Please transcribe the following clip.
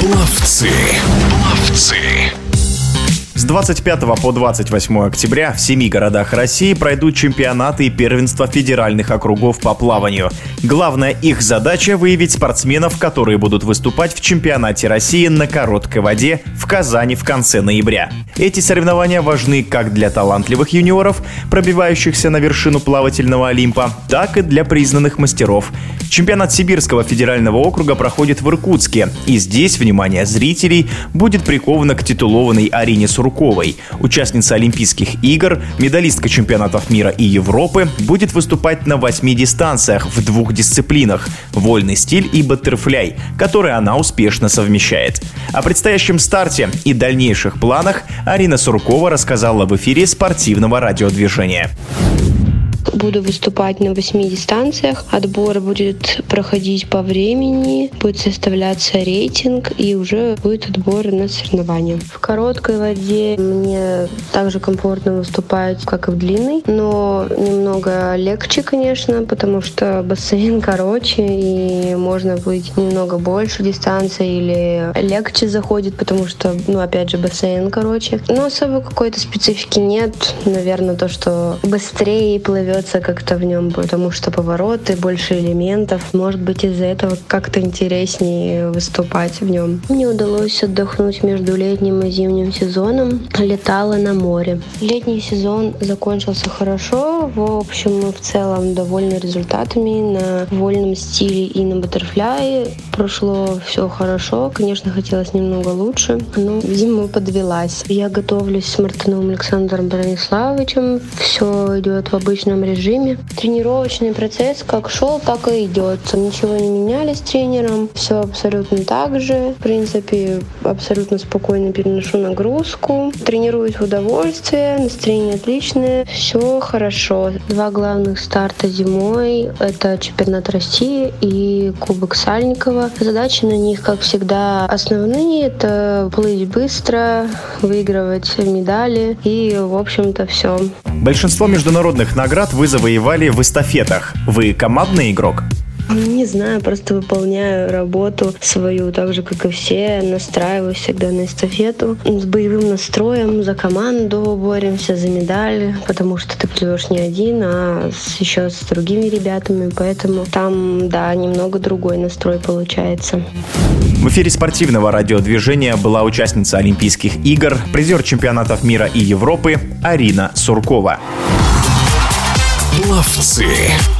Пловцы. Пловцы. 25 по 28 октября в семи городах России пройдут чемпионаты и первенства федеральных округов по плаванию. Главная их задача – выявить спортсменов, которые будут выступать в чемпионате России на короткой воде в Казани в конце ноября. Эти соревнования важны как для талантливых юниоров, пробивающихся на вершину плавательного Олимпа, так и для признанных мастеров. Чемпионат Сибирского федерального округа проходит в Иркутске, и здесь внимание зрителей будет приковано к титулованной арене Сургута Сурковой. Участница Олимпийских игр, медалистка чемпионатов мира и Европы, будет выступать на восьми дистанциях в двух дисциплинах – вольный стиль и баттерфляй, которые она успешно совмещает. О предстоящем старте и дальнейших планах Арина Суркова рассказала в эфире спортивного радиодвижения. Буду выступать на восьми дистанциях. Отбор будет проходить по времени, будет составляться рейтинг и уже будет отбор на соревнования. В короткой воде мне также комфортно выступать, как и в длинной, но немного легче, конечно, потому что бассейн короче и можно быть немного больше дистанции или легче заходит, потому что, ну, опять же, бассейн короче. Но особо какой-то специфики нет. Наверное, то, что быстрее плывет нравится как-то в нем, потому что повороты, больше элементов. Может быть, из-за этого как-то интереснее выступать в нем. Мне удалось отдохнуть между летним и зимним сезоном. Летала на море. Летний сезон закончился хорошо. В общем, мы в целом довольны результатами на вольном стиле и на баттерфляе. Прошло все хорошо. Конечно, хотелось немного лучше, но зима подвелась. Я готовлюсь с Мартыновым Александром Брониславовичем. Все идет в обычном режиме. Тренировочный процесс как шел, так и идет. Ничего не меняли с тренером. Все абсолютно так же. В принципе, абсолютно спокойно переношу нагрузку. Тренируюсь в удовольствие, настроение отличное. Все хорошо. Два главных старта зимой — это чемпионат России и Кубок Сальникова. Задачи на них, как всегда, основные — это плыть быстро, выигрывать медали и, в общем-то, все. Большинство международных наград вы завоевали в эстафетах. Вы командный игрок? Не знаю, просто выполняю работу свою так же, как и все. Настраиваюсь всегда на эстафету. С боевым настроем за команду боремся, за медали, потому что ты плывешь не один, а с, еще с другими ребятами. Поэтому там, да, немного другой настрой получается. В эфире спортивного радиодвижения была участница Олимпийских игр, призер чемпионатов мира и Европы Арина Суркова. Пловцы.